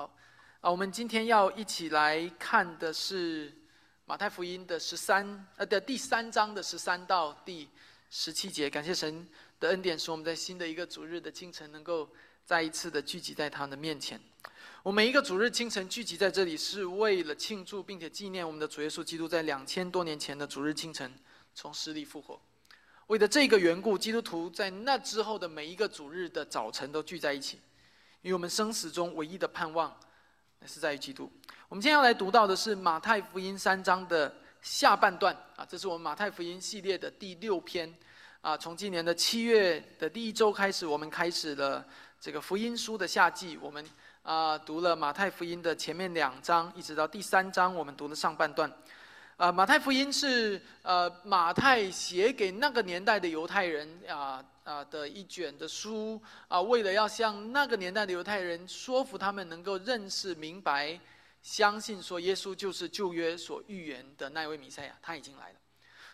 好，啊，我们今天要一起来看的是马太福音的十三呃的第三章的十三到第十七节。感谢神的恩典，使我们在新的一个主日的清晨，能够再一次的聚集在他的面前。我每一个主日清晨聚集在这里，是为了庆祝并且纪念我们的主耶稣基督在两千多年前的主日清晨从死里复活。为了这个缘故，基督徒在那之后的每一个主日的早晨都聚在一起。因为我们生死中唯一的盼望，是在于基督。我们今天要来读到的是马太福音三章的下半段啊，这是我们马太福音系列的第六篇啊。从今年的七月的第一周开始，我们开始了这个福音书的夏季。我们啊读了马太福音的前面两章，一直到第三章，我们读了上半段。啊，马太福音是呃马太写给那个年代的犹太人啊。啊的一卷的书啊，为了要向那个年代的犹太人说服他们能够认识明白、相信说耶稣就是旧约所预言的那位弥赛亚，他已经来了。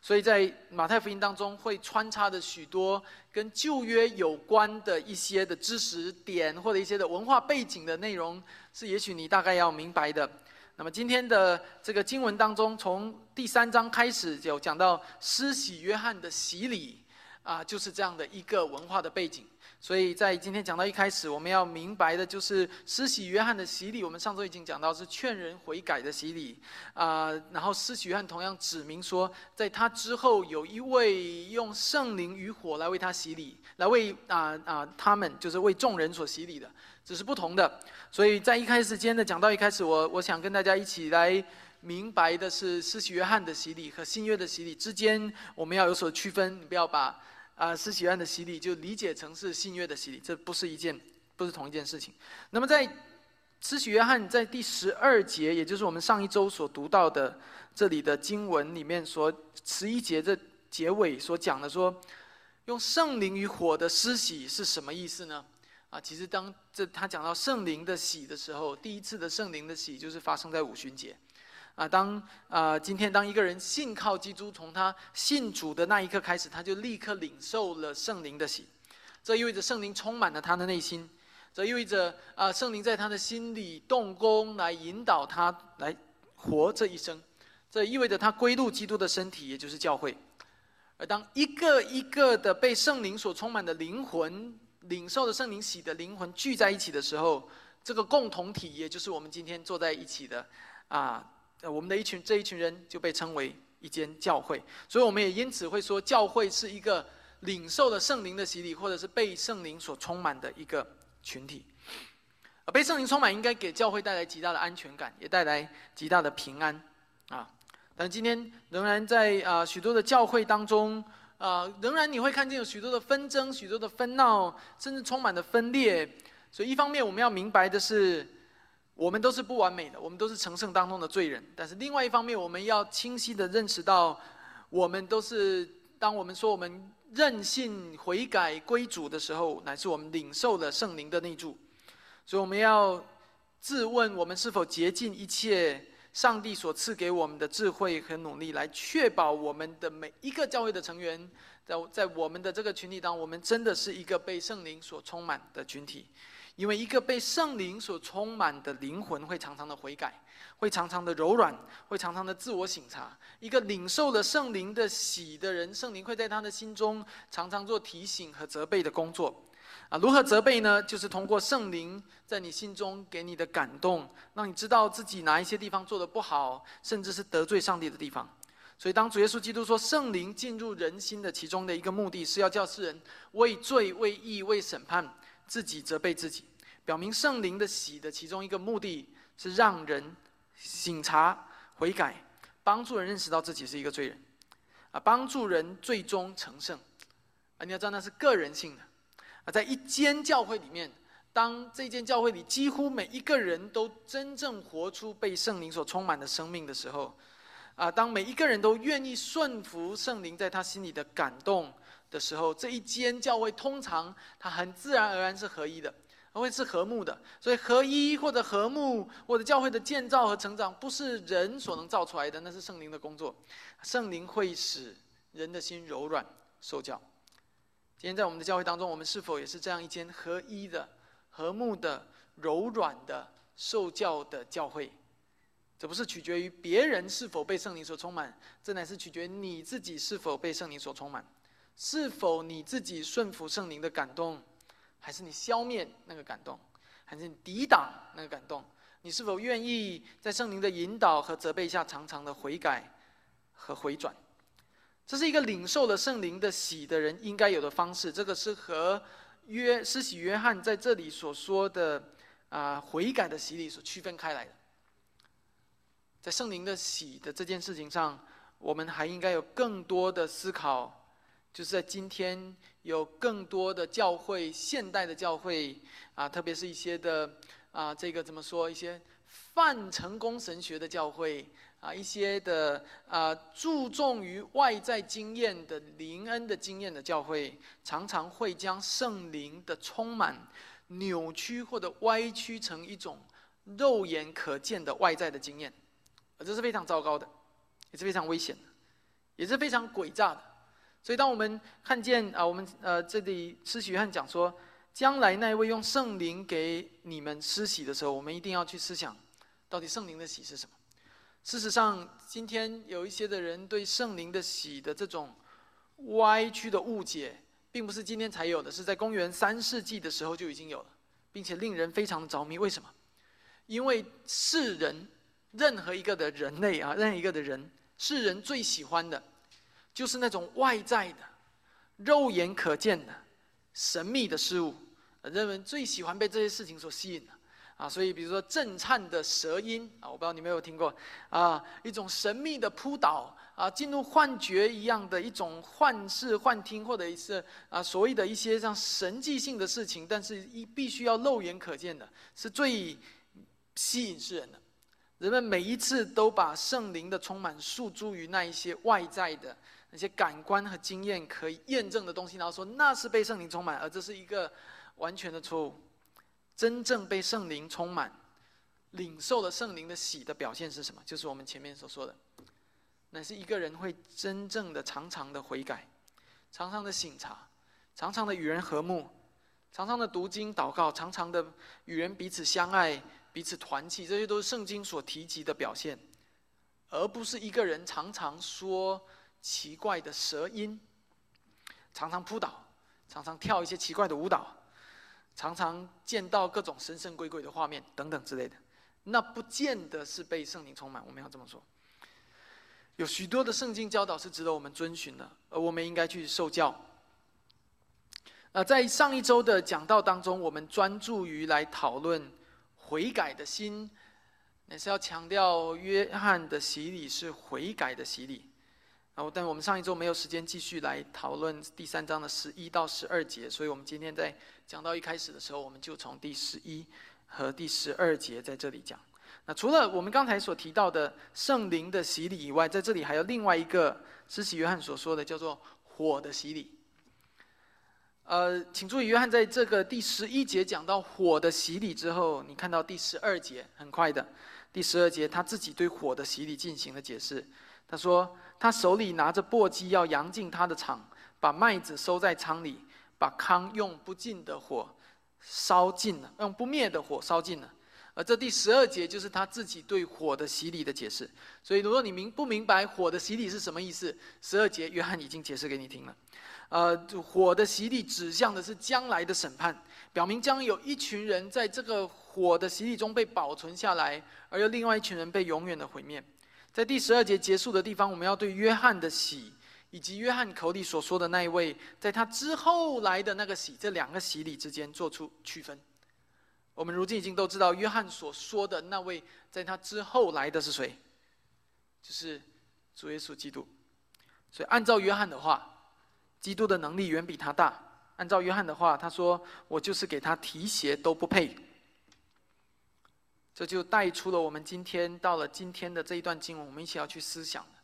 所以在马太福音当中会穿插着许多跟旧约有关的一些的知识点或者一些的文化背景的内容，是也许你大概要明白的。那么今天的这个经文当中，从第三章开始就讲到施洗约翰的洗礼。啊，就是这样的一个文化的背景，所以在今天讲到一开始，我们要明白的就是施洗约翰的洗礼。我们上周已经讲到是劝人悔改的洗礼，啊，然后施洗约翰同样指明说，在他之后有一位用圣灵与火来为他洗礼，来为啊啊他们就是为众人所洗礼的，只是不同的。所以在一开始今天的讲到一开始，我我想跟大家一起来明白的是施洗约翰的洗礼和新约的洗礼之间，我们要有所区分，你不要把。啊，施洗约翰的洗礼就理解成是新约的洗礼，这不是一件，不是同一件事情。那么在施洗约翰在第十二节，也就是我们上一周所读到的这里的经文里面，所十一节这结尾所讲的说，用圣灵与火的施洗是什么意思呢？啊，其实当这他讲到圣灵的洗的时候，第一次的圣灵的洗就是发生在五旬节。啊，当啊，今天当一个人信靠基督，从他信主的那一刻开始，他就立刻领受了圣灵的喜。这意味着圣灵充满了他的内心，这意味着啊，圣灵在他的心里动工来引导他来活这一生。这意味着他归入基督的身体，也就是教会。而当一个一个的被圣灵所充满的灵魂，领受的圣灵喜的灵魂聚在一起的时候，这个共同体，也就是我们今天坐在一起的啊。我们的一群这一群人就被称为一间教会，所以我们也因此会说，教会是一个领受了圣灵的洗礼，或者是被圣灵所充满的一个群体。而被圣灵充满，应该给教会带来极大的安全感，也带来极大的平安啊。但今天仍然在啊许多的教会当中啊，仍然你会看见有许多的纷争、许多的纷闹，甚至充满了分裂。所以一方面我们要明白的是。我们都是不完美的，我们都是成圣当中的罪人。但是另外一方面，我们要清晰的认识到，我们都是当我们说我们任性悔改归主的时候，乃是我们领受了圣灵的内助。所以我们要自问：我们是否竭尽一切上帝所赐给我们的智慧和努力，来确保我们的每一个教会的成员，在在我们的这个群体当中，我们真的是一个被圣灵所充满的群体。因为一个被圣灵所充满的灵魂，会常常的悔改，会常常的柔软，会常常的自我省察。一个领受了圣灵的喜的人，圣灵会在他的心中常常做提醒和责备的工作。啊，如何责备呢？就是通过圣灵在你心中给你的感动，让你知道自己哪一些地方做的不好，甚至是得罪上帝的地方。所以，当主耶稣基督说圣灵进入人心的其中的一个目的是要叫世人为罪、为义、为审判。自己责备自己，表明圣灵的喜的其中一个目的是让人醒察悔改，帮助人认识到自己是一个罪人，啊，帮助人最终成圣，啊，你要知道那是个人性的，啊，在一间教会里面，当这间教会里几乎每一个人都真正活出被圣灵所充满的生命的时候，啊，当每一个人都愿意顺服圣灵在他心里的感动。的时候，这一间教会通常它很自然而然是合一的，会是和睦的。所以合一或者和睦或者教会的建造和成长，不是人所能造出来的，那是圣灵的工作。圣灵会使人的心柔软受教。今天在我们的教会当中，我们是否也是这样一间合一的、和睦的、柔软的受教的教会。这不是取决于别人是否被圣灵所充满，这乃是取决于你自己是否被圣灵所充满，是否你自己顺服圣灵的感动，还是你消灭那个感动，还是你抵挡那个感动？你是否愿意在圣灵的引导和责备下，常常的悔改和回转？这是一个领受了圣灵的喜的人应该有的方式。这个是和约施洗约翰在这里所说的啊悔改的洗礼所区分开来的。在圣灵的喜的这件事情上，我们还应该有更多的思考，就是在今天有更多的教会，现代的教会啊，特别是一些的啊，这个怎么说？一些泛成功神学的教会啊，一些的啊，注重于外在经验的灵恩的经验的教会，常常会将圣灵的充满扭曲或者歪曲成一种肉眼可见的外在的经验。这是非常糟糕的，也是非常危险的，也是非常诡诈的。所以，当我们看见啊，我们呃这里施洗约翰讲说，将来那位用圣灵给你们施洗的时候，我们一定要去思想，到底圣灵的洗是什么？事实上，今天有一些的人对圣灵的洗的这种歪曲的误解，并不是今天才有的，是在公元三世纪的时候就已经有了，并且令人非常的着迷。为什么？因为世人。任何一个的人类啊，任何一个的人，世人最喜欢的，就是那种外在的、肉眼可见的、神秘的事物。人们最喜欢被这些事情所吸引的啊，所以比如说震颤的舌音啊，我不知道你们有没有听过啊，一种神秘的扑倒啊，进入幻觉一样的一种幻视、幻听，或者是啊所谓的一些像神迹性的事情，但是一必须要肉眼可见的，是最吸引世人的。人们每一次都把圣灵的充满诉诸于那一些外在的那些感官和经验可以验证的东西，然后说那是被圣灵充满，而这是一个完全的错误。真正被圣灵充满、领受了圣灵的喜的表现是什么？就是我们前面所说的，乃是一个人会真正的、常常的悔改，常常的醒察，常常的与人和睦，常常的读经祷告，常常的与人彼此相爱。彼此团契，这些都是圣经所提及的表现，而不是一个人常常说奇怪的舌音，常常扑倒，常常跳一些奇怪的舞蹈，常常见到各种神神鬼鬼的画面等等之类的，那不见得是被圣灵充满。我们要这么说，有许多的圣经教导是值得我们遵循的，而我们应该去受教。呃，在上一周的讲道当中，我们专注于来讨论。悔改的心，也是要强调约翰的洗礼是悔改的洗礼。然后，但我们上一周没有时间继续来讨论第三章的十一到十二节，所以我们今天在讲到一开始的时候，我们就从第十一和第十二节在这里讲。那除了我们刚才所提到的圣灵的洗礼以外，在这里还有另外一个施洗约翰所说的叫做火的洗礼。呃，请注意，约翰在这个第十一节讲到火的洗礼之后，你看到第十二节，很快的，第十二节他自己对火的洗礼进行了解释。他说，他手里拿着簸箕要扬进他的厂，把麦子收在仓里，把糠用不尽的火烧尽了，用不灭的火烧尽了。而这第十二节就是他自己对火的洗礼的解释。所以，如果你明不明白火的洗礼是什么意思，十二节约翰已经解释给你听了。呃，火的洗礼指向的是将来的审判，表明将有一群人在这个火的洗礼中被保存下来，而又另外一群人被永远的毁灭。在第十二节结束的地方，我们要对约翰的洗，以及约翰口里所说的那一位，在他之后来的那个洗，这两个洗礼之间做出区分。我们如今已经都知道，约翰所说的那位在他之后来的是谁？就是主耶稣基督。所以按照约翰的话。基督的能力远比他大。按照约翰的话，他说：“我就是给他提鞋都不配。”这就带出了我们今天到了今天的这一段经文，我们一起要去思想的。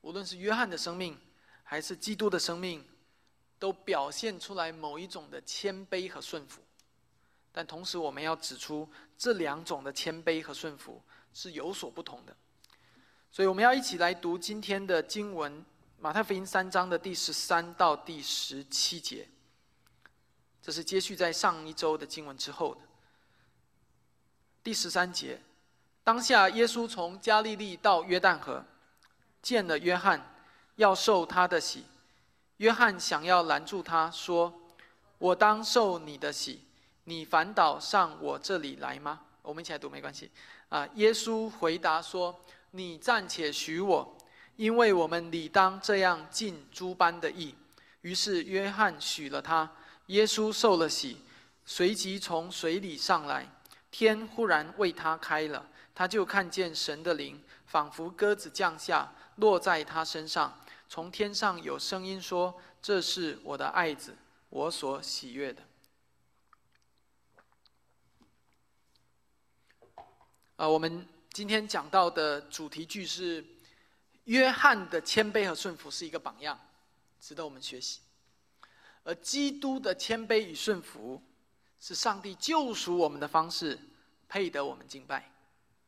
无论是约翰的生命，还是基督的生命，都表现出来某一种的谦卑和顺服。但同时，我们要指出这两种的谦卑和顺服是有所不同的。所以，我们要一起来读今天的经文。马太福音三章的第十三到第十七节，这是接续在上一周的经文之后的。第十三节，当下耶稣从加利利到约旦河，见了约翰，要受他的洗。约翰想要拦住他，说：“我当受你的洗，你反倒上我这里来吗？”我们一起来读，没关系。啊，耶稣回答说：“你暂且许我，因为我们理当这样尽诸般的义。”于是约翰许了他，耶稣受了洗，随即从水里上来。天忽然为他开了，他就看见神的灵仿佛鸽子降下，落在他身上。从天上有声音说：“这是我的爱子，我所喜悦的。”啊，我们今天讲到的主题句是：约翰的谦卑和顺服是一个榜样，值得我们学习；而基督的谦卑与顺服。是上帝救赎我们的方式，配得我们敬拜，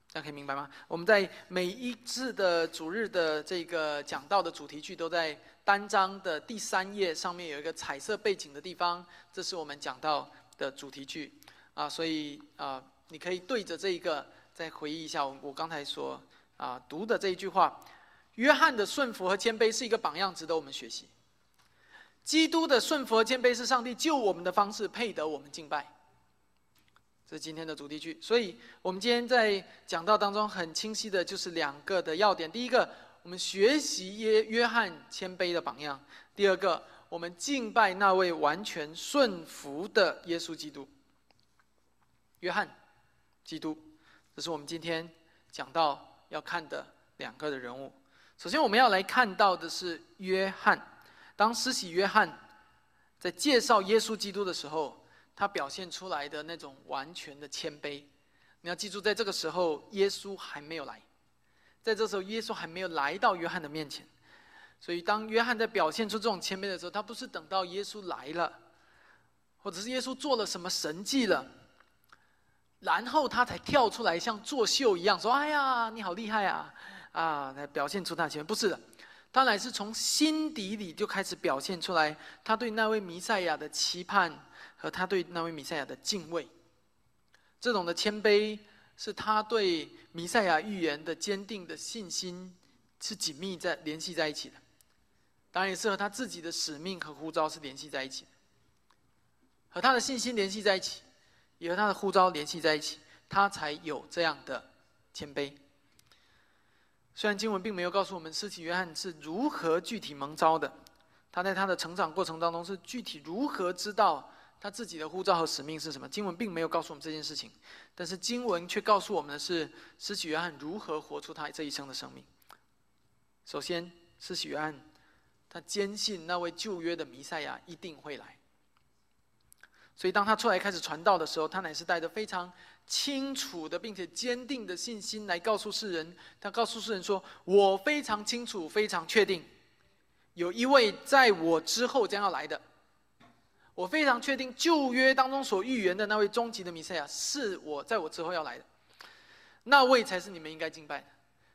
这样可以明白吗？我们在每一次的主日的这个讲到的主题句，都在单章的第三页上面有一个彩色背景的地方，这是我们讲到的主题句啊，所以啊，你可以对着这一个再回忆一下我我刚才说啊读的这一句话：约翰的顺服和谦卑是一个榜样，值得我们学习。基督的顺服和谦卑是上帝救我们的方式，配得我们敬拜。这是今天的主题句。所以，我们今天在讲道当中很清晰的就是两个的要点：第一个，我们学习约约翰谦卑的榜样；第二个，我们敬拜那位完全顺服的耶稣基督。约翰，基督，这是我们今天讲到要看的两个的人物。首先，我们要来看到的是约翰。当施洗约翰在介绍耶稣基督的时候，他表现出来的那种完全的谦卑。你要记住，在这个时候，耶稣还没有来，在这时候，耶稣还没有来到约翰的面前。所以，当约翰在表现出这种谦卑的时候，他不是等到耶稣来了，或者是耶稣做了什么神迹了，然后他才跳出来像作秀一样说：“哎呀，你好厉害啊！”啊，来表现出他的谦卑，不是的。他乃是从心底里就开始表现出来，他对那位弥赛亚的期盼和他对那位弥赛亚的敬畏。这种的谦卑是他对弥赛亚预言的坚定的信心，是紧密在联系在一起的。当然也是和他自己的使命和呼召是联系在一起的，和他的信心联系在一起，也和他的呼召联系在一起，他才有这样的谦卑。虽然经文并没有告诉我们施洗约翰是如何具体蒙召的，他在他的成长过程当中是具体如何知道他自己的呼召和使命是什么，经文并没有告诉我们这件事情。但是经文却告诉我们的是施洗约翰如何活出他这一生的生命。首先，施洗约翰他坚信那位旧约的弥赛亚一定会来，所以当他出来开始传道的时候，他乃是带着非常。清楚的，并且坚定的信心来告诉世人。他告诉世人说：“我非常清楚，非常确定，有一位在我之后将要来的。我非常确定旧约当中所预言的那位终极的弥赛亚是我在我之后要来的。那位才是你们应该敬拜的。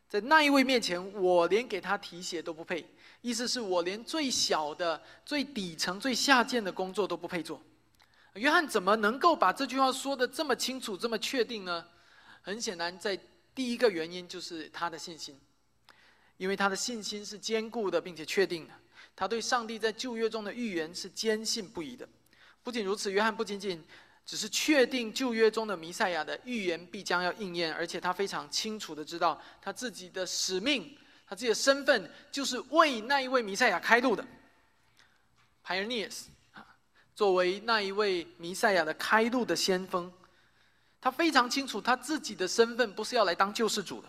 在那一位面前，我连给他提鞋都不配。意思是我连最小的、最底层、最下贱的工作都不配做。”约翰怎么能够把这句话说的这么清楚、这么确定呢？很显然，在第一个原因就是他的信心，因为他的信心是坚固的，并且确定的。他对上帝在旧约中的预言是坚信不疑的。不仅如此，约翰不仅仅只是确定旧约中的弥赛亚的预言必将要应验，而且他非常清楚的知道他自己的使命，他自己的身份就是为那一位弥赛亚开路的，pioneers。作为那一位弥赛亚的开路的先锋，他非常清楚他自己的身份不是要来当救世主的。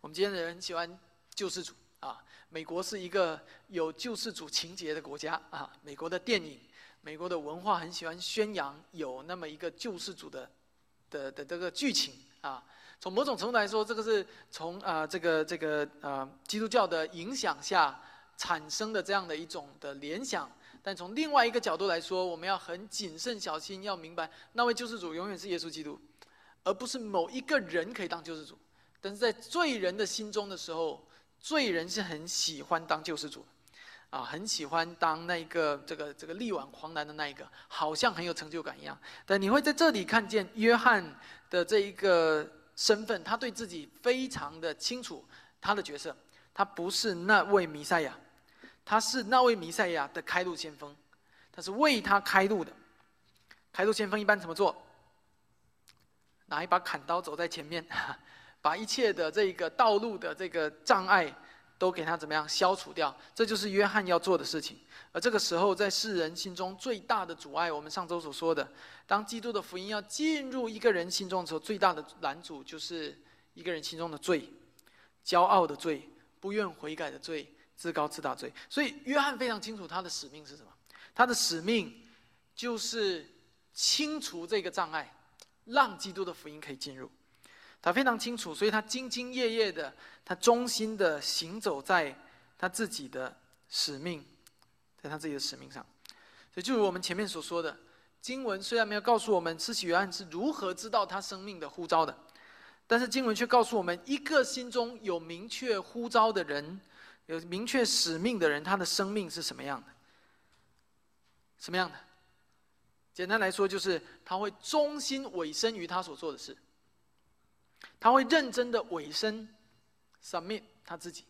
我们今天的人喜欢救世主啊，美国是一个有救世主情节的国家啊。美国的电影、美国的文化很喜欢宣扬有那么一个救世主的的的这个剧情啊。从某种程度来说，这个是从啊这个这个啊基督教的影响下产生的这样的一种的联想。但从另外一个角度来说，我们要很谨慎小心，要明白那位救世主永远是耶稣基督，而不是某一个人可以当救世主。但是在罪人的心中的时候，罪人是很喜欢当救世主，啊，很喜欢当那一个这个这个力挽狂澜的那一个，好像很有成就感一样。但你会在这里看见约翰的这一个身份，他对自己非常的清楚，他的角色，他不是那位弥赛亚，他是那位弥赛亚的开路先锋，他是为他开路的。开路先锋一般怎么做？拿一把砍刀走在前面，把一切的这个道路的这个障碍。都给他怎么样消除掉？这就是约翰要做的事情。而这个时候，在世人心中最大的阻碍，我们上周所说的，当基督的福音要进入一个人心中的时候，最大的拦阻就是一个人心中的罪，骄傲的罪，不愿悔改的罪，自高自大罪。所以，约翰非常清楚他的使命是什么。他的使命就是清除这个障碍，让基督的福音可以进入。他非常清楚，所以他兢兢业业的，他忠心的行走在他自己的使命，在他自己的使命上。所以，就如我们前面所说的，经文虽然没有告诉我们施洗约翰是如何知道他生命的呼召的，但是经文却告诉我们，一个心中有明确呼召的人，有明确使命的人，他的生命是什么样的？什么样的？简单来说，就是他会忠心委身于他所做的事。他会认真的委身，submit 他自己，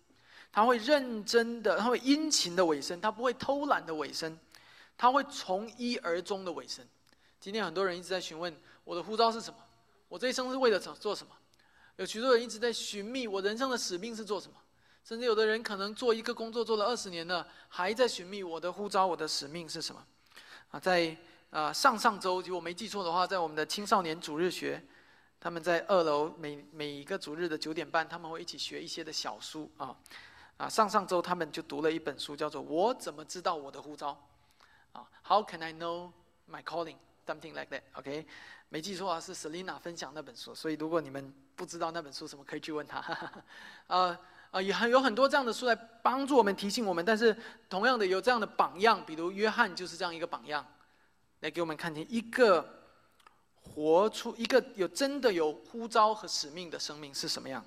他会认真的，他会殷勤的委身，他不会偷懒的委身，他会从一而终的委身。今天很多人一直在询问我的护照是什么，我这一生是为了做做什么？有许多人一直在寻觅我人生的使命是做什么，甚至有的人可能做一个工作做了二十年了，还在寻觅我的呼召，我的使命是什么？啊，在啊上上周，如果没记错的话，在我们的青少年主日学。他们在二楼每每一个主日的九点半，他们会一起学一些的小书啊，啊，上上周他们就读了一本书，叫做《我怎么知道我的呼召》啊，How can I know my calling？Something like that，OK？没记错啊，是 Selina 分享那本书，所以如果你们不知道那本书什么，可以去问他。呃 啊，也很有很多这样的书来帮助我们、提醒我们，但是同样的有这样的榜样，比如约翰就是这样一个榜样，来给我们看见一个。活出一个有真的有呼召和使命的生命是什么样？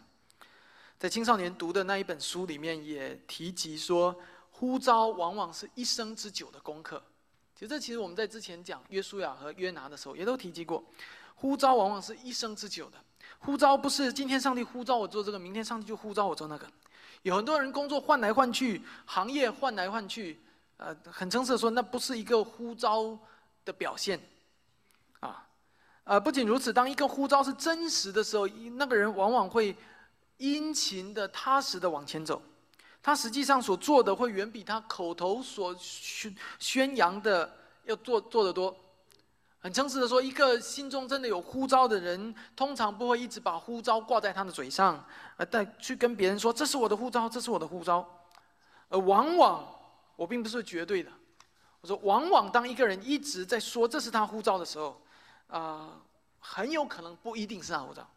在青少年读的那一本书里面也提及说，呼召往往是一生之久的功课。其实这其实我们在之前讲约书亚和约拿的时候也都提及过，呼召往往是一生之久的。呼召不是今天上帝呼召我做这个，明天上帝就呼召我做那个。有很多人工作换来换去，行业换来换去，呃，很诚实的说，那不是一个呼召的表现。啊呃，不仅如此，当一个呼召是真实的时候，那个人往往会殷勤的、踏实的往前走。他实际上所做的会远比他口头所宣宣扬的要做做得多。很诚实的说，一个心中真的有呼召的人，通常不会一直把呼召挂在他的嘴上，呃带去跟别人说：“这是我的呼召，这是我的呼召。”而往往，我并不是绝对的。我说，往往当一个人一直在说这是他呼召的时候，啊，很有可能不一定是他呼召。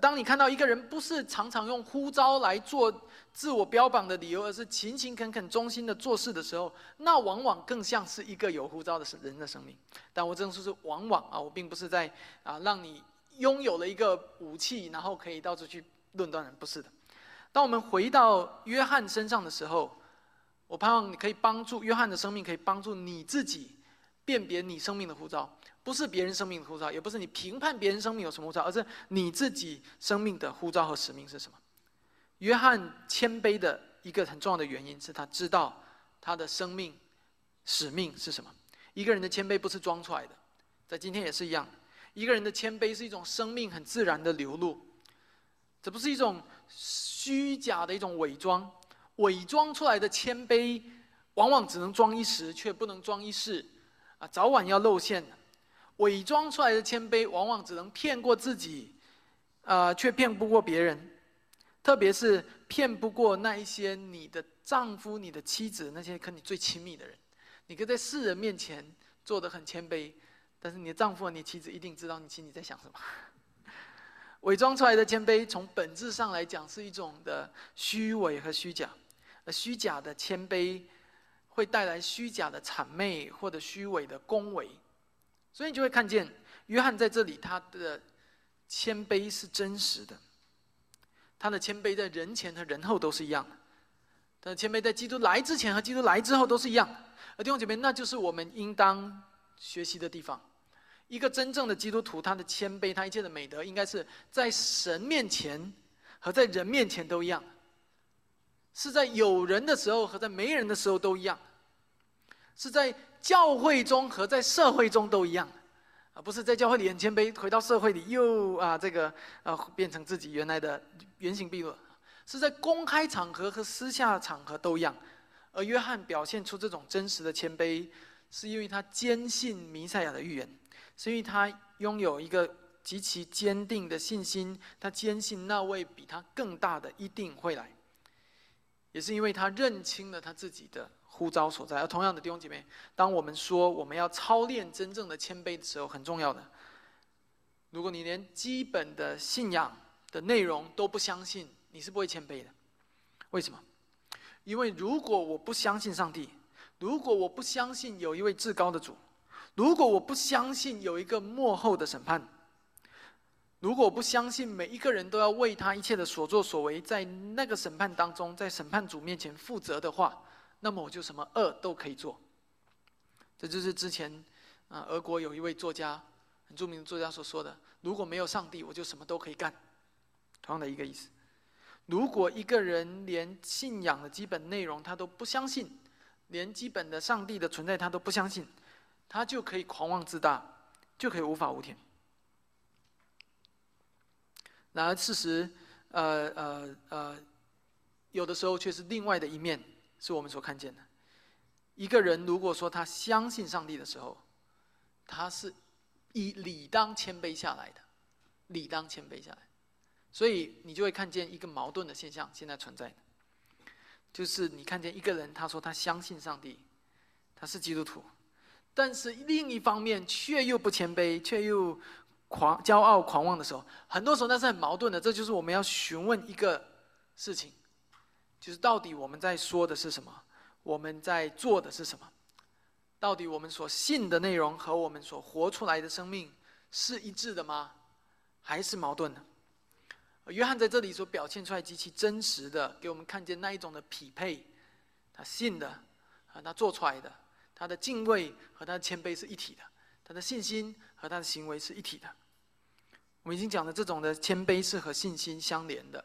当你看到一个人不是常常用呼召来做自我标榜的理由，而是勤勤恳恳、忠心的做事的时候，那往往更像是一个有呼召的人的生命。但我这样说是往往啊，我并不是在啊让你拥有了一个武器，然后可以到处去论断人，不是的。当我们回到约翰身上的时候，我盼望你可以帮助约翰的生命，可以帮助你自己辨别你生命的呼召。不是别人生命的呼召，也不是你评判别人生命有什么呼召，而是你自己生命的呼召和使命是什么？约翰谦卑的一个很重要的原因是他知道他的生命使命是什么。一个人的谦卑不是装出来的，在今天也是一样。一个人的谦卑是一种生命很自然的流露，这不是一种虚假的一种伪装。伪装出来的谦卑，往往只能装一时，却不能装一世，啊，早晚要露馅的。伪装出来的谦卑，往往只能骗过自己，呃，却骗不过别人。特别是骗不过那一些你的丈夫、你的妻子，那些跟你最亲密的人。你可以在世人面前做的很谦卑，但是你的丈夫和你妻子一定知道你心里在想什么。伪装出来的谦卑，从本质上来讲是一种的虚伪和虚假。而虚假的谦卑，会带来虚假的谄媚或者虚伪的恭维。所以你就会看见，约翰在这里他的谦卑是真实的，他的谦卑在人前和人后都是一样的。他的谦卑在基督来之前和基督来之后都是一样。而弟兄姐妹，那就是我们应当学习的地方。一个真正的基督徒，他的谦卑，他一切的美德，应该是在神面前和在人面前都一样，是在有人的时候和在没人的时候都一样，是在教会中和在社会中都一样，啊，不是在教会里很谦卑，回到社会里又啊这个啊变成自己原来的原形毕露，是在公开场合和私下场合都一样。而约翰表现出这种真实的谦卑，是因为他坚信弥赛亚的预言，是因为他拥有一个极其坚定的信心，他坚信那位比他更大的一定会来，也是因为他认清了他自己的呼召所在。而同样的弟兄姐妹，当我们说我们要操练真正的谦卑的时候，很重要的，如果你连基本的信仰的内容都不相信，你是不会谦卑的。为什么？因为如果我不相信上帝，如果我不相信有一位至高的主，如果我不相信有一个幕后的审判，如果我不相信每一个人都要为他一切的所作所为在那个审判当中，在审判主面前负责的话，那么我就什么恶都可以做。这就是之前啊，俄国有一位作家，很著名的作家所说的：“如果没有上帝，我就什么都可以干。”同样的一个意思。如果一个人连信仰的基本内容他都不相信，连基本的上帝的存在他都不相信，他就可以狂妄自大，就可以无法无天。然而事实，呃呃呃，有的时候却是另外的一面，是我们所看见的。一个人如果说他相信上帝的时候，他是以理当谦卑下来的，理当谦卑下来。所以你就会看见一个矛盾的现象现在存在的，就是你看见一个人，他说他相信上帝，他是基督徒，但是另一方面却又不谦卑，却又狂骄傲狂妄的时候，很多时候那是很矛盾的。这就是我们要询问一个事情，就是到底我们在说的是什么，我们在做的是什么，到底我们所信的内容和我们所活出来的生命是一致的吗？还是矛盾的？约翰在这里所表现出来极其真实的，给我们看见那一种的匹配，他信的和他做出来的，他的敬畏和他的谦卑是一体的，他的信心和他的行为是一体的。我们已经讲了，这种的谦卑是和信心相连的，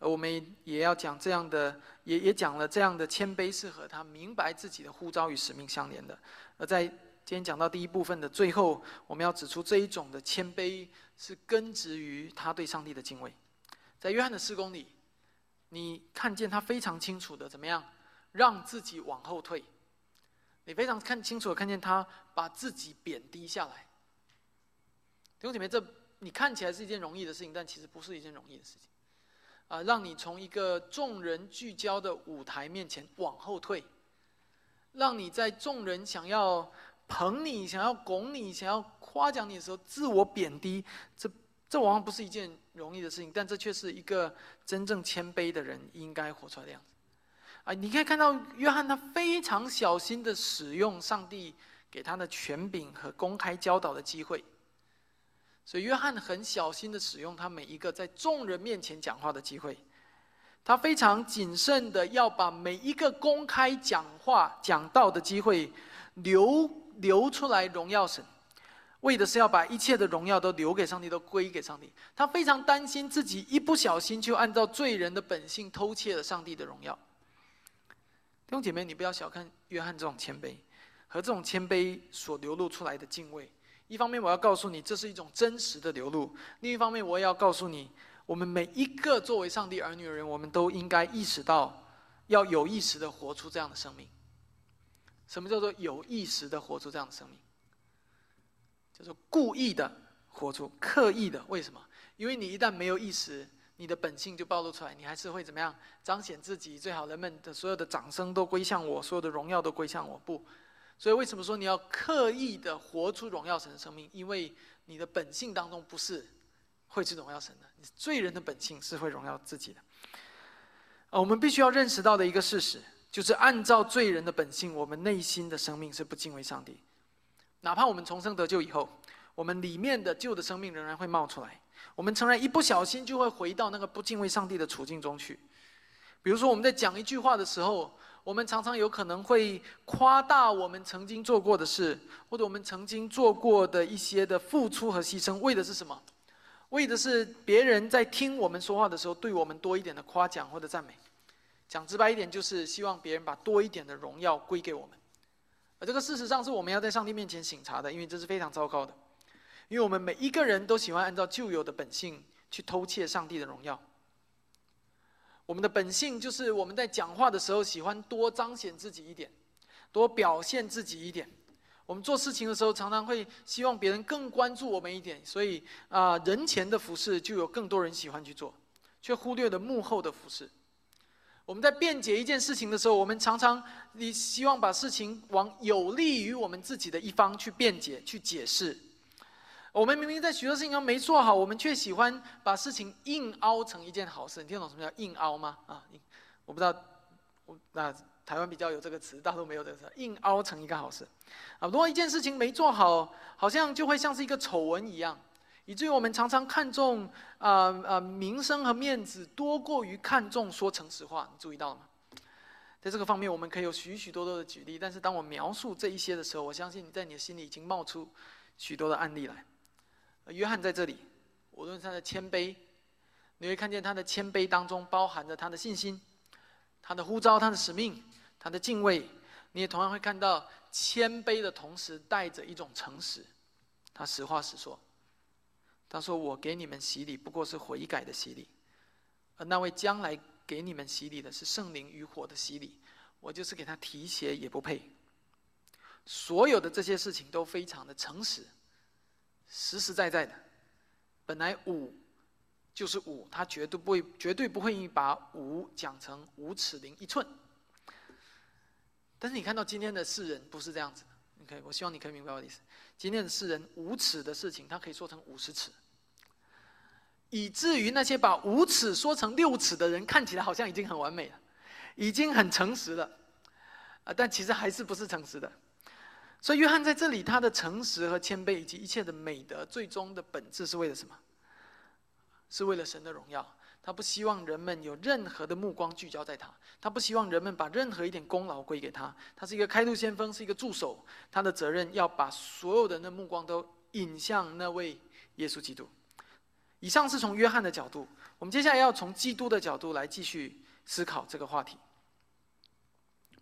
而我们也要讲这样的，也也讲了这样的谦卑是和他明白自己的呼召与使命相连的。而在今天讲到第一部分的最后，我们要指出这一种的谦卑是根植于他对上帝的敬畏。在约翰的施工里，你看见他非常清楚的怎么样让自己往后退？你非常看清楚的看见他把自己贬低下来。弟兄姐妹，这你看起来是一件容易的事情，但其实不是一件容易的事情。啊，让你从一个众人聚焦的舞台面前往后退，让你在众人想要。捧你，想要拱你，想要夸奖你的时候，自我贬低，这这往往不是一件容易的事情，但这却是一个真正谦卑的人应该活出来的样子。啊，你可以看到约翰他非常小心的使用上帝给他的权柄和公开教导的机会，所以约翰很小心的使用他每一个在众人面前讲话的机会，他非常谨慎的要把每一个公开讲话讲道的机会留。留出来荣耀神，为的是要把一切的荣耀都留给上帝，都归给上帝。他非常担心自己一不小心就按照罪人的本性偷窃了上帝的荣耀。弟兄姐妹，你不要小看约翰这种谦卑和这种谦卑所流露出来的敬畏。一方面，我要告诉你，这是一种真实的流露；另一方面，我也要告诉你，我们每一个作为上帝儿女的人，我们都应该意识到，要有意识的活出这样的生命。什么叫做有意识的活出这样的生命？叫做故意的活出、刻意的。为什么？因为你一旦没有意识，你的本性就暴露出来，你还是会怎么样？彰显自己，最好人们的所有的掌声都归向我，所有的荣耀都归向我。不，所以为什么说你要刻意的活出荣耀神的生命？因为你的本性当中不是会去荣耀神的，你罪人的本性是会荣耀自己的。啊，我们必须要认识到的一个事实。就是按照罪人的本性，我们内心的生命是不敬畏上帝。哪怕我们重生得救以后，我们里面的旧的生命仍然会冒出来。我们诚然一不小心就会回到那个不敬畏上帝的处境中去。比如说我们在讲一句话的时候，我们常常有可能会夸大我们曾经做过的事，或者我们曾经做过的一些的付出和牺牲，为的是什么？为的是别人在听我们说话的时候，对我们多一点的夸奖或者赞美。讲直白一点，就是希望别人把多一点的荣耀归给我们。而这个事实上是我们要在上帝面前省察的，因为这是非常糟糕的。因为我们每一个人都喜欢按照旧有的本性去偷窃上帝的荣耀。我们的本性就是我们在讲话的时候喜欢多彰显自己一点，多表现自己一点。我们做事情的时候常常会希望别人更关注我们一点，所以啊，人前的服饰就有更多人喜欢去做，却忽略了幕后的服饰。我们在辩解一件事情的时候，我们常常你希望把事情往有利于我们自己的一方去辩解、去解释。我们明明在许多事情上没做好，我们却喜欢把事情硬凹成一件好事。你听懂什么叫硬凹吗？啊，我不知道，我那台湾比较有这个词，大陆没有这个词，硬凹成一个好事。啊，如果一件事情没做好，好像就会像是一个丑闻一样，以至于我们常常看重啊啊名声和面子多过于看重说诚实话。你注意到了吗？在这个方面，我们可以有许许多多的举例。但是当我描述这一些的时候，我相信你在你的心里已经冒出许多的案例来。约翰在这里，无论他的谦卑，你会看见他的谦卑当中包含着他的信心，他的呼召，他的使命，他的敬畏。你也同样会看到谦卑的同时带着一种诚实。他实话实说，他说：“我给你们洗礼，不过是悔改的洗礼，而那位将来给你们洗礼的是圣灵与火的洗礼，我就是给他提鞋也不配。”所有的这些事情都非常的诚实。实实在在的，本来五就是五，他绝对不会，绝对不会把五讲成五尺零一寸。但是你看到今天的世人不是这样子的，你可以，我希望你可以明白我的意思。今天的世人五尺的事情，他可以说成五十尺，以至于那些把五尺说成六尺的人，看起来好像已经很完美了，已经很诚实了，啊，但其实还是不是诚实的。所以，约翰在这里，他的诚实和谦卑以及一切的美德，最终的本质是为了什么？是为了神的荣耀。他不希望人们有任何的目光聚焦在他，他不希望人们把任何一点功劳归给他。他是一个开路先锋，是一个助手。他的责任要把所有人的目光都引向那位耶稣基督。以上是从约翰的角度，我们接下来要从基督的角度来继续思考这个话题。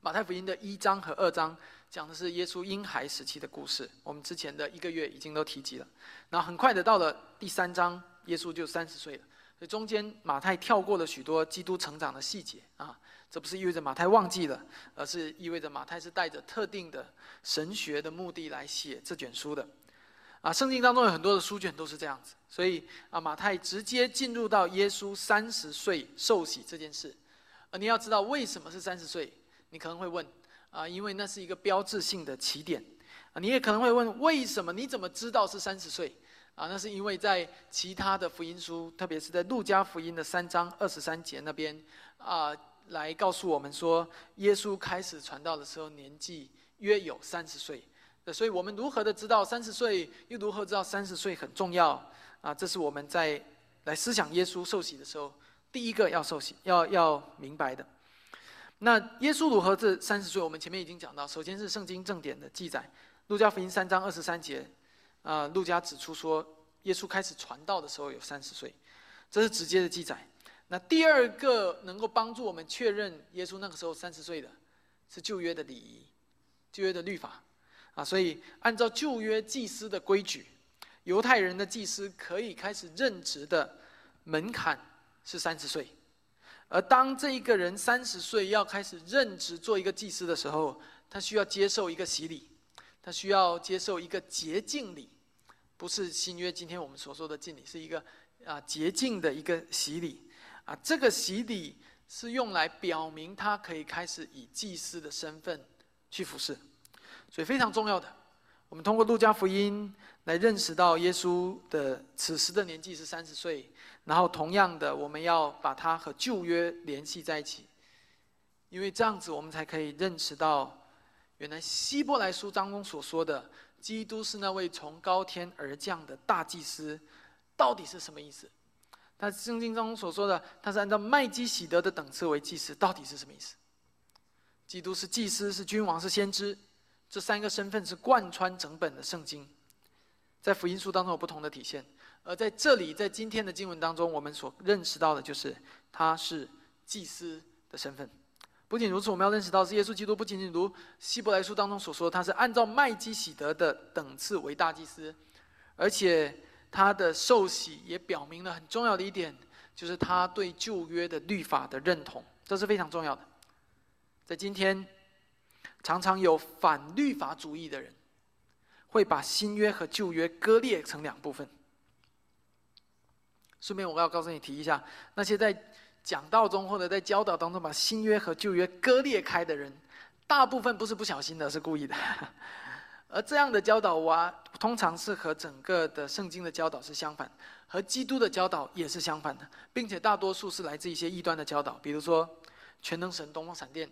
马太福音的一章和二章。讲的是耶稣婴孩时期的故事，我们之前的一个月已经都提及了。然后很快的到了第三章，耶稣就三十岁了。所以中间马太跳过了许多基督成长的细节啊，这不是意味着马太忘记了，而是意味着马太是带着特定的神学的目的来写这卷书的。啊，圣经当中有很多的书卷都是这样子，所以啊，马太直接进入到耶稣三十岁受洗这件事。啊，你要知道为什么是三十岁？你可能会问。啊，因为那是一个标志性的起点，啊，你也可能会问，为什么？你怎么知道是三十岁？啊，那是因为在其他的福音书，特别是在路加福音的三章二十三节那边，啊，来告诉我们说，耶稣开始传道的时候年纪约有三十岁。所以我们如何的知道三十岁？又如何知道三十岁很重要？啊，这是我们在来思想耶稣受洗的时候，第一个要受洗要要明白的。那耶稣如何这三十岁？我们前面已经讲到，首先是圣经正典的记载，路加福音三章二十三节，啊，路加指出说，耶稣开始传道的时候有三十岁，这是直接的记载。那第二个能够帮助我们确认耶稣那个时候三十岁的，是旧约的礼仪，旧约的律法，啊，所以按照旧约祭司的规矩，犹太人的祭司可以开始任职的门槛是三十岁。而当这一个人三十岁要开始任职做一个祭司的时候，他需要接受一个洗礼，他需要接受一个洁净礼，不是新约今天我们所说的敬礼，是一个啊洁净的一个洗礼啊。这个洗礼是用来表明他可以开始以祭司的身份去服侍，所以非常重要的。我们通过路加福音来认识到耶稣的此时的年纪是三十岁。然后，同样的，我们要把它和旧约联系在一起，因为这样子，我们才可以认识到，原来希伯来书当中所说的基督是那位从高天而降的大祭司，到底是什么意思？他圣经当中所说的，他是按照麦基喜德的等次为祭司，到底是什么意思？基督是祭司，是君王，是先知，这三个身份是贯穿整本的圣经，在福音书当中有不同的体现。而在这里，在今天的经文当中，我们所认识到的就是他是祭司的身份。不仅如此，我们要认识到是耶稣基督不仅仅如希伯来书当中所说，他是按照麦基喜德的等次为大祭司，而且他的受洗也表明了很重要的一点，就是他对旧约的律法的认同，这是非常重要的。在今天，常常有反律法主义的人，会把新约和旧约割裂成两部分。顺便我要告诉你提一下，那些在。讲道中或者在教导当中把新约和旧约割裂开的人，大部分不是不小心的，是故意的。而这样的教导啊，通常是和整个的圣经的教导是相反，和基督的教导也是相反的，并且大多数是来自一些异端的教导，比如说全能神东方闪电，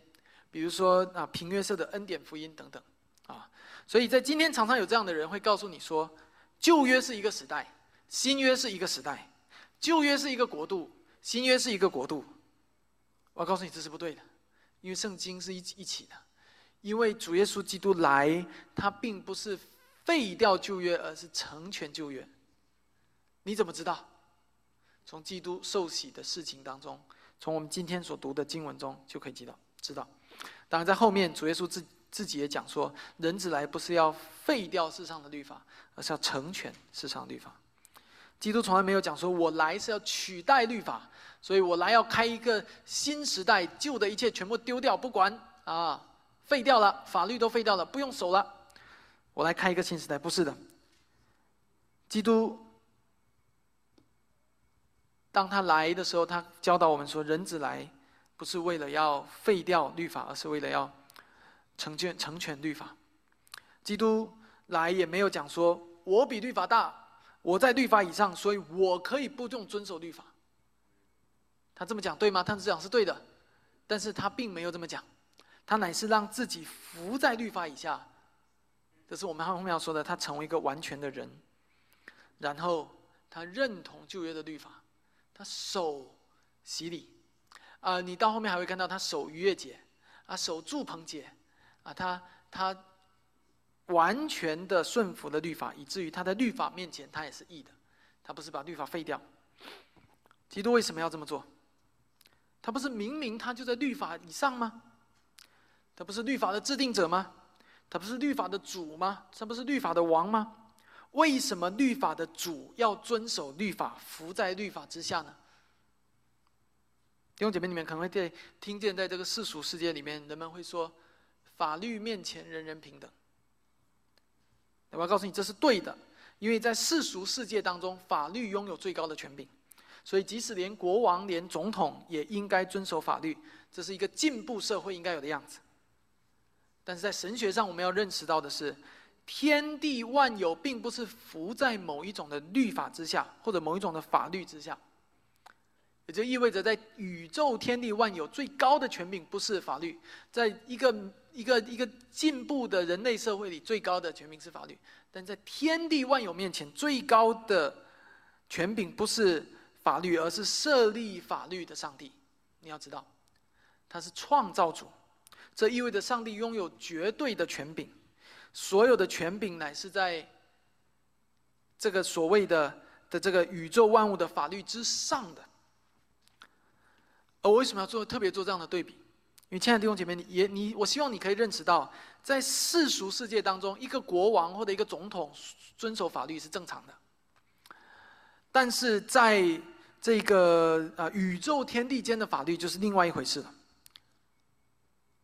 比如说啊平约瑟的恩典福音等等啊。所以在今天常常有这样的人会告诉你说，旧约是一个时代，新约是一个时代，旧约是一个国度。新约是一个国度，我告诉你这是不对的，因为圣经是一一起的，因为主耶稣基督来，他并不是废掉旧约，而是成全旧约。你怎么知道？从基督受洗的事情当中，从我们今天所读的经文中就可以知道。知道。当然，在后面主耶稣自自己也讲说，人子来不是要废掉世上的律法，而是要成全世上的律法。基督从来没有讲说，我来是要取代律法。所以我来要开一个新时代，旧的一切全部丢掉，不管啊，废掉了，法律都废掉了，不用守了。我来开一个新时代，不是的。基督当他来的时候，他教导我们说，人子来不是为了要废掉律法，而是为了要成全成全律法。基督来也没有讲说，我比律法大，我在律法以上，所以我可以不用遵守律法。他这么讲对吗？他这样是对的，但是他并没有这么讲，他乃是让自己伏在律法以下，这是我们后面要说的。他成为一个完全的人，然后他认同旧约的律法，他守洗礼，啊，你到后面还会看到他守逾越节，啊，守住棚节，啊，他他完全的顺服了律法，以至于他在律法面前他也是义的，他不是把律法废掉。基督为什么要这么做？他不是明明他就在律法以上吗？他不是律法的制定者吗？他不是律法的主吗？他不是律法的王吗？为什么律法的主要遵守律法，服在律法之下呢？弟兄姐妹，你们可能会在听见，在这个世俗世界里面，人们会说，法律面前人人平等。我要告诉你，这是对的，因为在世俗世界当中，法律拥有最高的权柄。所以，即使连国王、连总统也应该遵守法律，这是一个进步社会应该有的样子。但是在神学上，我们要认识到的是，天地万有并不是服在某一种的律法之下，或者某一种的法律之下。也就意味着，在宇宙天地万有最高的权柄不是法律，在一个一个一个进步的人类社会里，最高的权柄是法律。但在天地万有面前，最高的权柄不是。法律，而是设立法律的上帝。你要知道，他是创造主，这意味着上帝拥有绝对的权柄，所有的权柄乃是在这个所谓的的这个宇宙万物的法律之上的。而我为什么要做特别做这样的对比？因为亲爱的弟兄姐妹，你也你，我希望你可以认识到，在世俗世界当中，一个国王或者一个总统遵守法律是正常的，但是在这个呃，宇宙天地间的法律就是另外一回事了。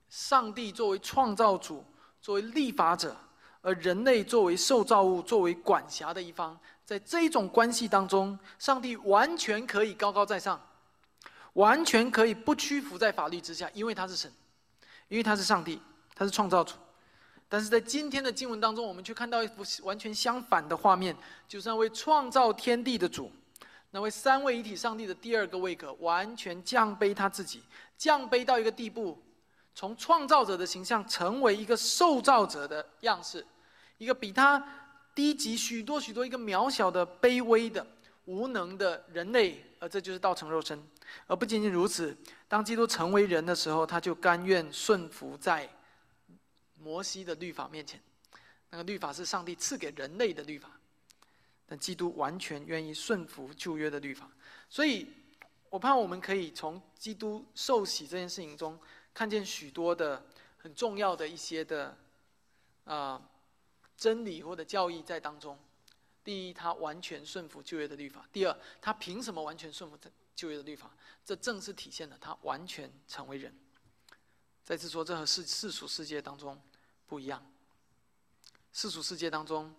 上帝作为创造主，作为立法者，而人类作为受造物，作为管辖的一方，在这种关系当中，上帝完全可以高高在上，完全可以不屈服在法律之下，因为他是神，因为他是上帝，他是创造主。但是在今天的经文当中，我们却看到一幅完全相反的画面，就是那位创造天地的主。那位三位一体上帝的第二个位格，完全降卑他自己，降卑到一个地步，从创造者的形象成为一个受造者的样式，一个比他低级许多许多、一个渺小的、卑微的、无能的人类，而这就是道成肉身。而不仅仅如此，当基督成为人的时候，他就甘愿顺服在摩西的律法面前。那个律法是上帝赐给人类的律法，但基督完全愿意顺服旧约的律法。所以，我盼我们可以从基督受洗这件事情中，看见许多的很重要的一些的啊真理或者教义在当中。第一，他完全顺服旧约的律法；第二，他凭什么完全顺服旧约的律法？这正是体现了他完全成为人。再次说，这和世世俗世界当中不一样。世俗世界当中，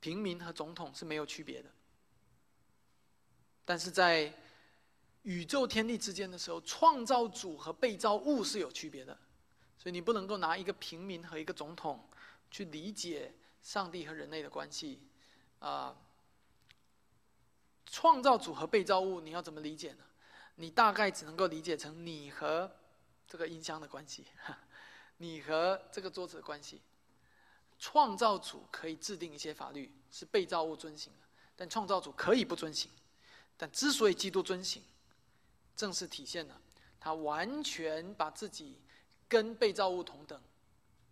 平民和总统是没有区别的。但是在宇宙天地之间的时候，创造主和被造物是有区别的。所以你不能够拿一个平民和一个总统去理解上帝和人类的关系。啊，创造主和被造物，你要怎么理解呢？你大概只能够理解成你和这个音箱的关系，你和这个桌子的关系。创造主可以制定一些法律，是被造物遵行的，但创造主可以不遵行。但之所以基督遵行，正是体现了他完全把自己跟被造物同等，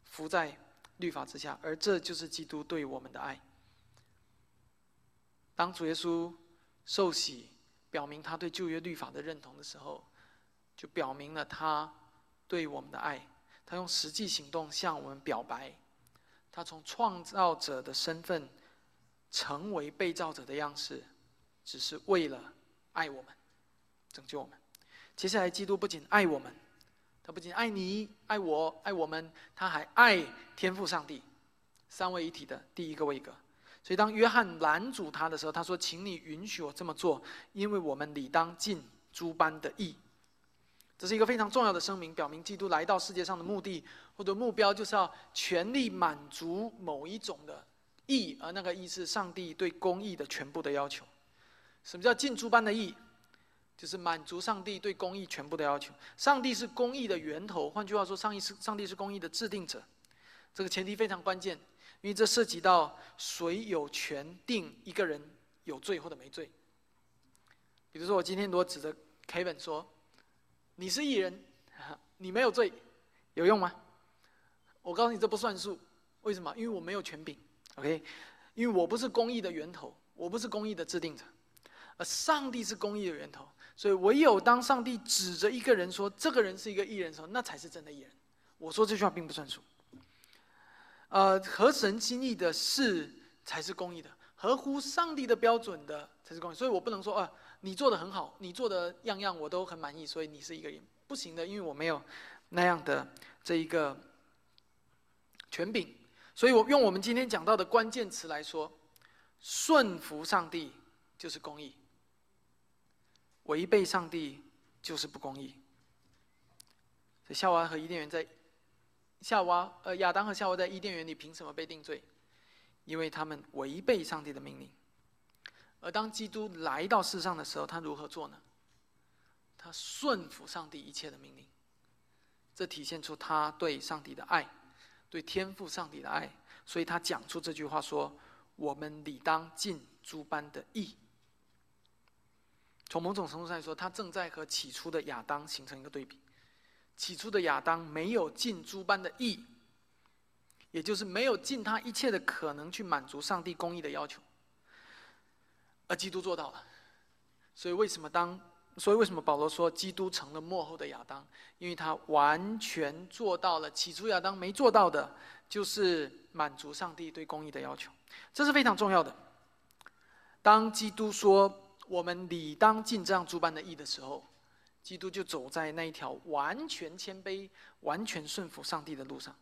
服在律法之下，而这就是基督对我们的爱。当主耶稣受洗，表明他对旧约律法的认同的时候，就表明了他对我们的爱。他用实际行动向我们表白，他从创造者的身份成为被造者的样式，只是为了爱我们，拯救我们。接下来，基督不仅爱我们，他不仅爱你、爱我、爱我们，他还爱天父上帝，三位一体的第一个位格。所以，当约翰拦阻他的时候，他说：“请你允许我这么做，因为我们理当尽诸般的义。”这是一个非常重要的声明，表明基督来到世界上的目的或者目标，就是要全力满足某一种的义，而那个义是上帝对公义的全部的要求。什么叫尽诸般的义？就是满足上帝对公义全部的要求。上帝是公义的源头，换句话说，上帝是上帝是公义的制定者。这个前提非常关键。因为这涉及到谁有权定一个人有罪或者没罪。比如说，我今天如果指着 Kevin 说：“你是艺人，你没有罪，有用吗？”我告诉你，这不算数。为什么？因为我没有权柄。OK，因为我不是公义的源头，我不是公义的制定者，而上帝是公义的源头。所以，唯有当上帝指着一个人说这个人是一个艺人的时候，那才是真的艺人。我说这句话并不算数。呃，合神心意的事才是公义的，合乎上帝的标准的才是公义。所以我不能说，啊，你做的很好，你做的样样我都很满意，所以你是一个人不行的，因为我没有那样的这一个权柄。所以我用我们今天讲到的关键词来说，顺服上帝就是公义，违背上帝就是不公义。所以夏娃和伊甸园在。夏娃，呃，亚当和夏娃在伊甸园里凭什么被定罪？因为他们违背上帝的命令。而当基督来到世上的时候，他如何做呢？他顺服上帝一切的命令。这体现出他对上帝的爱，对天赋上帝的爱。所以他讲出这句话说：“我们理当尽诸般的义。”从某种程度上来说，他正在和起初的亚当形成一个对比。起初的亚当没有尽诸般的义，也就是没有尽他一切的可能去满足上帝公义的要求，而基督做到了。所以为什么当？所以为什么保罗说基督成了幕后的亚当？因为他完全做到了起初亚当没做到的，就是满足上帝对公义的要求。这是非常重要的。当基督说我们理当尽这样诸般的义的时候。基督就走在那一条完全谦卑、完全顺服上帝的路上。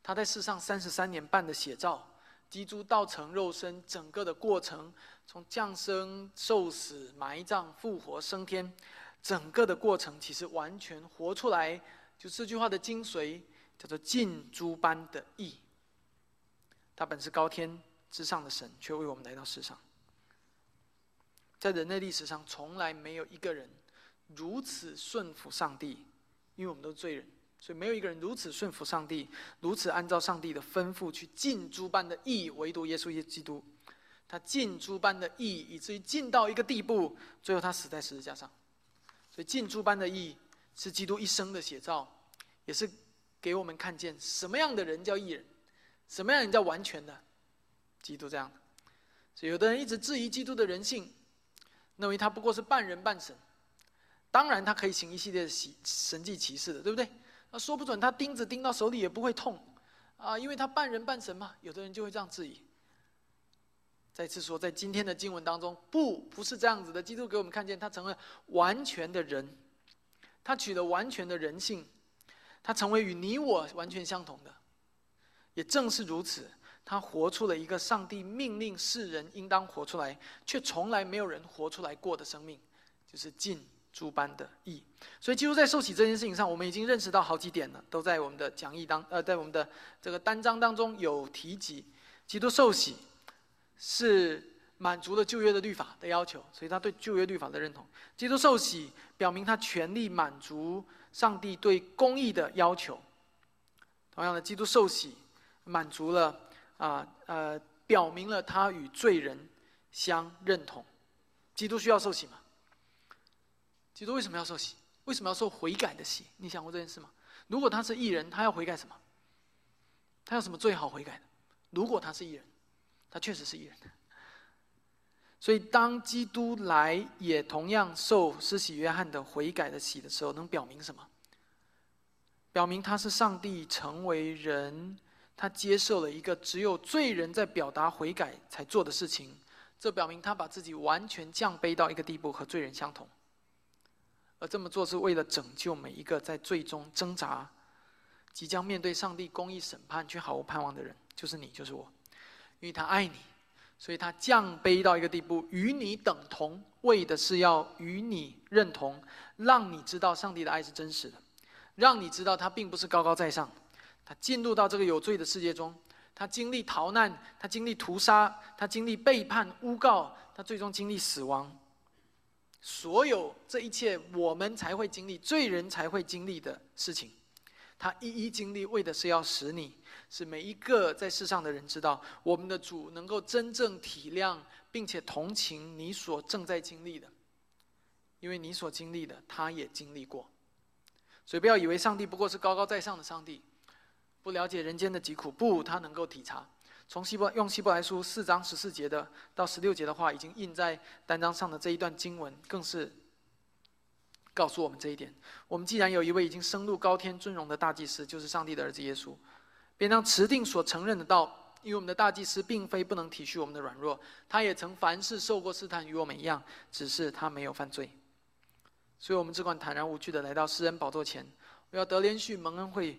他在世上三十三年半的写照，基督道成肉身，整个的过程，从降生、受死、埋葬、复活、升天，整个的过程其实完全活出来。就这句话的精髓，叫做尽诸般的义。他本是高天之上的神，却为我们来到世上。在人类历史上，从来没有一个人。如此顺服上帝，因为我们都是罪人，所以没有一个人如此顺服上帝，如此按照上帝的吩咐去尽诸般的义，唯独耶稣基督。他尽诸般的义，以至于尽到一个地步，最后他死在十字架上。所以尽诸般的义是基督一生的写照，也是给我们看见什么样的人叫义人，什么样人叫完全的基督这样的。所以有的人一直质疑基督的人性，认为他不过是半人半神。当然他可以行一系列的奇神迹奇事的，对不对？那说不准他钉子钉到手里也不会痛啊，因为他半人半神嘛。有的人就会这样质疑。再次说，在今天的经文当中，不，不是这样子的。基督给我们看见，他成为完全的人，他取得完全的人性，他成为与你我完全相同的。也正是如此，他活出了一个上帝命令世人应当活出来，却从来没有人活出来过的生命，就是尽诸般的义。所以，基督在受洗这件事情上，我们已经认识到好几点了，都在我们的讲义当呃，在我们的这个单章当中有提及，基督受洗。是满足了旧约的律法的要求，所以他对旧约律法的认同。基督受洗表明他全力满足上帝对公义的要求。同样的，基督受洗满足了啊呃，表明了他与罪人相认同。基督需要受洗吗？基督为什么要受洗？为什么要受悔改的洗？你想过这件事吗？如果他是艺人，他要悔改什么？他有什么最好悔改的？如果他是艺人？他确实是艺人，所以当基督来也同样受施洗约翰的悔改的洗的时候，能表明什么？表明他是上帝成为人，他接受了一个只有罪人在表达悔改才做的事情。这表明他把自己完全降卑到一个地步，和罪人相同。而这么做是为了拯救每一个在最终挣扎、即将面对上帝公义审判却毫无盼望的人，就是你，就是我。因为他爱你，所以他降卑到一个地步，与你等同，为的是要与你认同，让你知道上帝的爱是真实的，让你知道他并不是高高在上。他进入到这个有罪的世界中，他经历逃难，他经历屠杀，他经历背叛、诬告，他最终经历死亡。所有这一切，我们才会经历，罪人才会经历的事情，他一一经历，为的是要使你。是每一个在世上的人知道，我们的主能够真正体谅并且同情你所正在经历的，因为你所经历的，他也经历过。所以不要以为上帝不过是高高在上的上帝，不了解人间的疾苦。不，他能够体察。从希伯用希伯来书四章十四节的到十六节的话，已经印在单张上的这一段经文，更是告诉我们这一点。我们既然有一位已经升入高天尊荣的大祭司，就是上帝的儿子耶稣。便当持定所承认的道，因为我们的大祭司并非不能体恤我们的软弱，他也曾凡事受过试探，与我们一样，只是他没有犯罪。所以，我们只管坦然无惧的来到施恩宝座前，我要得连续蒙恩惠，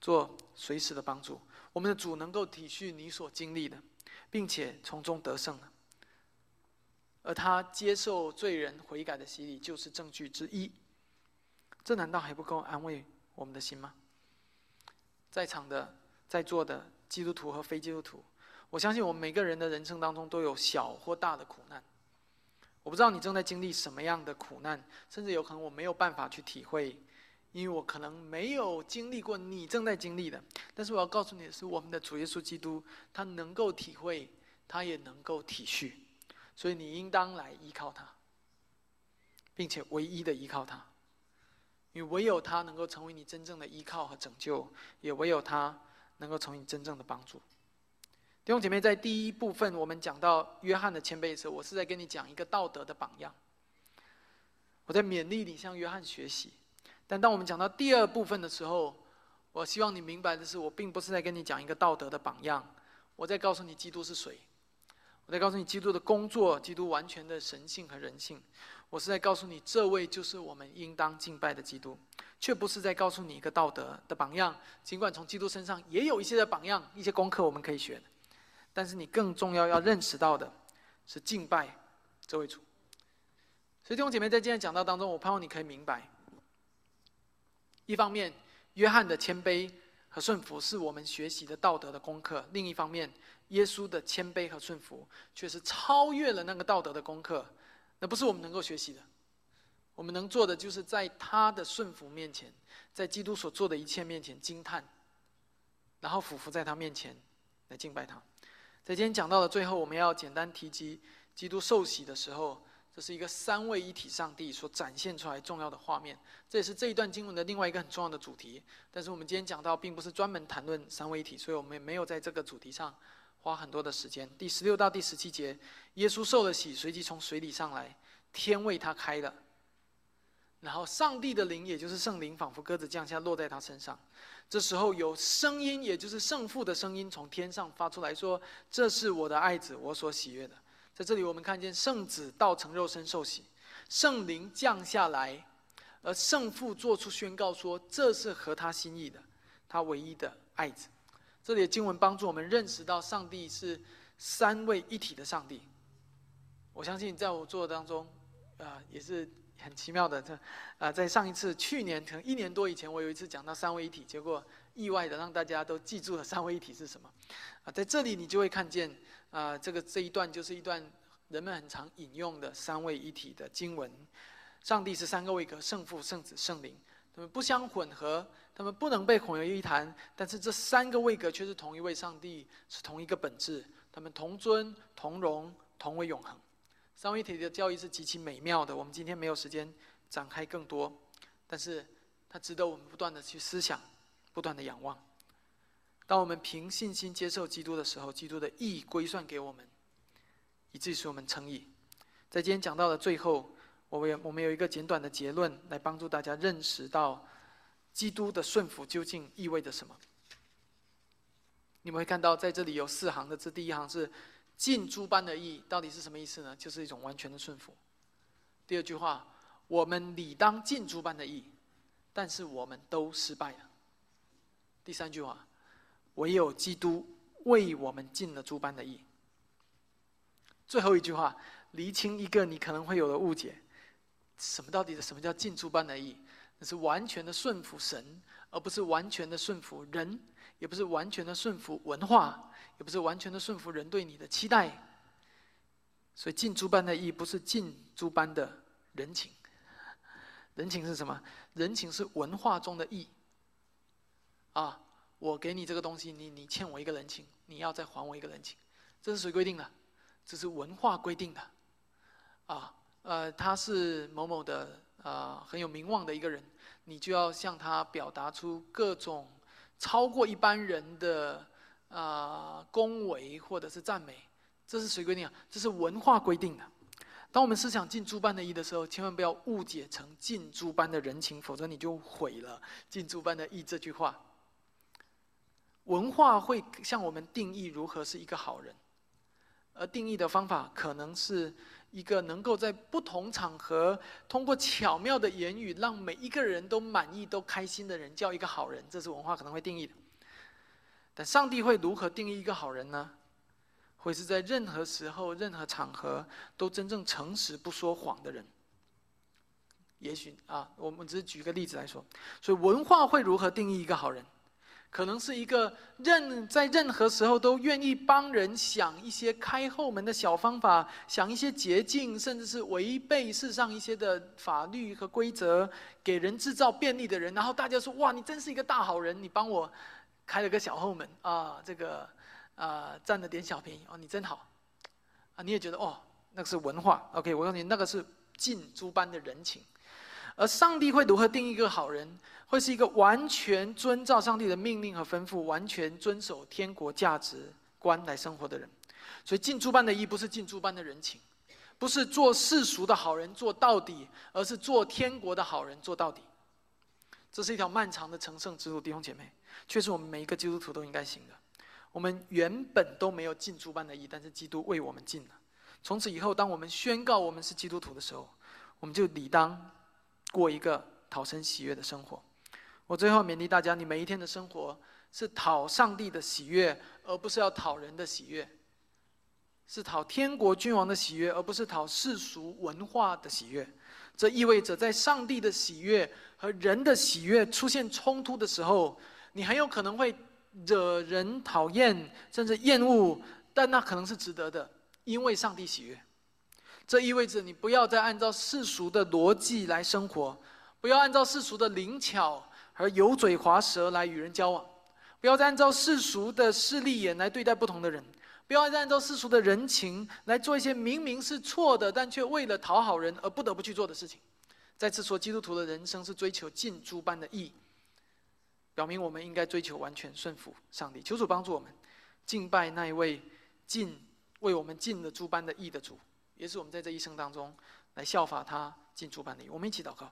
做随时的帮助。我们的主能够体恤你所经历的，并且从中得胜了。而他接受罪人悔改的洗礼，就是证据之一。这难道还不够安慰我们的心吗？在场的。在座的基督徒和非基督徒，我相信我们每个人的人生当中都有小或大的苦难。我不知道你正在经历什么样的苦难，甚至有可能我没有办法去体会，因为我可能没有经历过你正在经历的。但是我要告诉你的是，我们的主耶稣基督，他能够体会，他也能够体恤，所以你应当来依靠他，并且唯一的依靠他，因为唯有他能够成为你真正的依靠和拯救，也唯有他。能够成为你真正的帮助，弟兄姐妹，在第一部分我们讲到约翰的谦卑的时候，我是在跟你讲一个道德的榜样，我在勉励你向约翰学习。但当我们讲到第二部分的时候，我希望你明白的是，我并不是在跟你讲一个道德的榜样，我在告诉你基督是谁，我在告诉你基督的工作，基督完全的神性和人性，我是在告诉你这位就是我们应当敬拜的基督。却不是在告诉你一个道德的榜样，尽管从基督身上也有一些的榜样、一些功课我们可以学，但是你更重要要认识到的是敬拜这位主。所以弟兄姐妹在今天讲道当中，我盼望你可以明白：一方面，约翰的谦卑和顺服是我们学习的道德的功课；另一方面，耶稣的谦卑和顺服却是超越了那个道德的功课，那不是我们能够学习的。我们能做的，就是在他的顺服面前，在基督所做的一切面前惊叹，然后俯伏在他面前来敬拜他。在今天讲到的最后，我们要简单提及基督受洗的时候，这是一个三位一体上帝所展现出来重要的画面。这也是这一段经文的另外一个很重要的主题。但是我们今天讲到，并不是专门谈论三位一体，所以我们也没有在这个主题上花很多的时间。第十六到第十七节，耶稣受了洗，随即从水里上来，天为他开了。然后，上帝的灵，也就是圣灵，仿佛鸽子降下，落在他身上。这时候，有声音，也就是圣父的声音，从天上发出来说：“这是我的爱子，我所喜悦的。”在这里，我们看见圣子道成肉身受洗，圣灵降下来，而圣父做出宣告说：“这是合他心意的，他唯一的爱子。”这里的经文帮助我们认识到，上帝是三位一体的上帝。我相信，在我做的当中，啊，也是。很奇妙的，这啊，在上一次去年可能一年多以前，我有一次讲到三位一体，结果意外的让大家都记住了三位一体是什么。啊，在这里你就会看见啊，这个这一段就是一段人们很常引用的三位一体的经文。上帝是三个位格：圣父、圣子、圣灵，他们不相混合，他们不能被混为一谈。但是这三个位格却是同一位上帝，是同一个本质，他们同尊、同荣、同为永恒。三位一体的教义是极其美妙的，我们今天没有时间展开更多，但是它值得我们不断的去思想，不断的仰望。当我们凭信心接受基督的时候，基督的义归算给我们，以至于使我们称义。在今天讲到的最后，我们有我们有一个简短的结论，来帮助大家认识到基督的顺服究竟意味着什么。你们会看到，在这里有四行的字，第一行是。尽诸般的义到底是什么意思呢？就是一种完全的顺服。第二句话，我们理当尽诸般的义，但是我们都失败了。第三句话，唯有基督为我们尽了诸般的义。最后一句话，厘清一个你可能会有的误解：什么到底的什么叫尽诸般的义？那是完全的顺服神，而不是完全的顺服人，也不是完全的顺服文化。也不是完全的顺服人对你的期待，所以尽诸般的义不是尽诸般的人情。人情是什么？人情是文化中的义。啊，我给你这个东西，你你欠我一个人情，你要再还我一个人情，这是谁规定的？这是文化规定的。啊，呃，他是某某的啊很有名望的一个人，你就要向他表达出各种超过一般人的。啊，恭维或者是赞美，这是谁规定啊？这是文化规定的。当我们思想尽诸般的义的时候，千万不要误解成尽诸般的人情，否则你就毁了尽诸般的义这句话。文化会向我们定义如何是一个好人，而定义的方法可能是一个能够在不同场合通过巧妙的言语让每一个人都满意、都开心的人，叫一个好人。这是文化可能会定义的。但上帝会如何定义一个好人呢？会是在任何时候、任何场合都真正诚实、不说谎的人。也许啊，我们只是举个例子来说。所以文化会如何定义一个好人？可能是一个任在任何时候都愿意帮人想一些开后门的小方法，想一些捷径，甚至是违背世上一些的法律和规则，给人制造便利的人。然后大家说：“哇，你真是一个大好人，你帮我。”开了个小后门啊，这个啊占了点小便宜哦，你真好啊！你也觉得哦，那个是文化，OK？我告诉你，那个是尽诸般的人情。而上帝会如何定义一个好人？会是一个完全遵照上帝的命令和吩咐，完全遵守天国价值观来生活的人。所以尽诸般的义，不是尽诸般的人情，不是做世俗的好人做到底，而是做天国的好人做到底。这是一条漫长的成圣之路，弟兄姐妹。却是我们每一个基督徒都应该行的。我们原本都没有尽诸般的义，但是基督为我们尽了。从此以后，当我们宣告我们是基督徒的时候，我们就理当过一个讨神喜悦的生活。我最后勉励大家：你每一天的生活是讨上帝的喜悦，而不是要讨人的喜悦；是讨天国君王的喜悦，而不是讨世俗文化的喜悦。这意味着，在上帝的喜悦和人的喜悦出现冲突的时候。你很有可能会惹人讨厌，甚至厌恶，但那可能是值得的，因为上帝喜悦。这意味着你不要再按照世俗的逻辑来生活，不要按照世俗的灵巧和油嘴滑舌来与人交往，不要再按照世俗的势利眼来对待不同的人，不要再按照世俗的人情来做一些明明是错的，但却为了讨好人而不得不去做的事情。再次说，基督徒的人生是追求尽诸般的义，表明我们应该追求完全顺服上帝。求主帮助我们敬拜那一位尽为我们尽了诸般的义的主，也是我们在这一生当中来效法他进主版的。我们一起祷告。